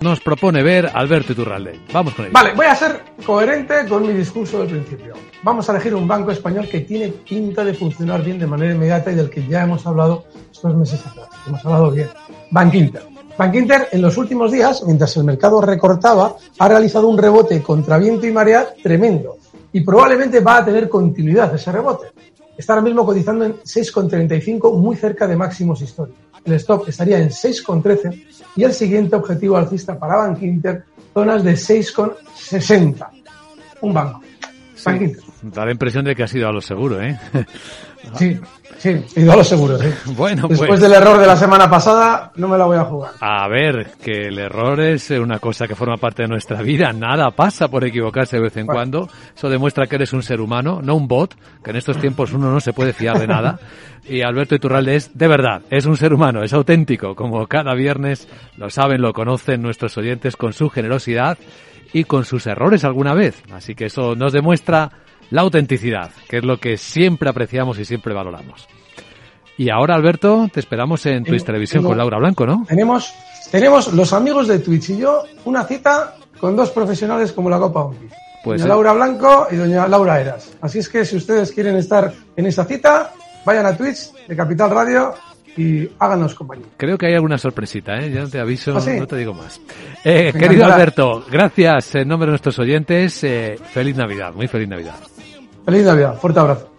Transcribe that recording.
nos propone ver Alberto Iturralde. Vamos con ello. Vale, voy a ser coherente con mi discurso del principio. Vamos a elegir un banco español que tiene pinta de funcionar bien de manera inmediata y del que ya hemos hablado estos meses atrás. Hemos hablado bien. Bank Inter. En los últimos días, mientras el mercado recortaba, ha realizado un rebote contra viento y marea tremendo y probablemente va a tener continuidad ese rebote. Está ahora mismo cotizando en 6,35, muy cerca de máximos históricos. El stop estaría en 6,13 y el siguiente objetivo alcista para Bank Inter, zonas de 6,60. Un banco. Inter. Da la impresión de que ha sido a lo seguro, ¿eh? Sí, sí, he ido a lo seguro, sí. Bueno, Después pues. del error de la semana pasada, no me la voy a jugar. A ver, que el error es una cosa que forma parte de nuestra vida. Nada pasa por equivocarse de vez en Bueno. cuando. Eso demuestra que eres un ser humano, no un bot, que en estos tiempos uno no se puede fiar de nada. Y Alberto Iturralde es, de verdad, es un ser humano, es auténtico, como cada viernes lo saben, lo conocen nuestros oyentes con su generosidad y con sus errores alguna vez. Así que eso nos demuestra la autenticidad, que es lo que siempre apreciamos y siempre valoramos. Y ahora, Alberto, te esperamos en Twitch Televisión con Laura Blanco, ¿no? Tenemos, tenemos los amigos de Twitch y yo una cita con dos profesionales como la Copa Onki. Pues, doña eh. Laura Blanco y doña Laura Eras. Así es que si ustedes quieren estar en esa cita, vayan a Twitch de Capital Radio y háganos compañía. Creo que hay alguna sorpresita, ¿eh? Ya te aviso, ¿Ah, sí? no te digo más. Eh, querido. Alberto, gracias en nombre de nuestros oyentes. eh, feliz Navidad, muy feliz Navidad. Feliz Navidad, fuerte abrazo.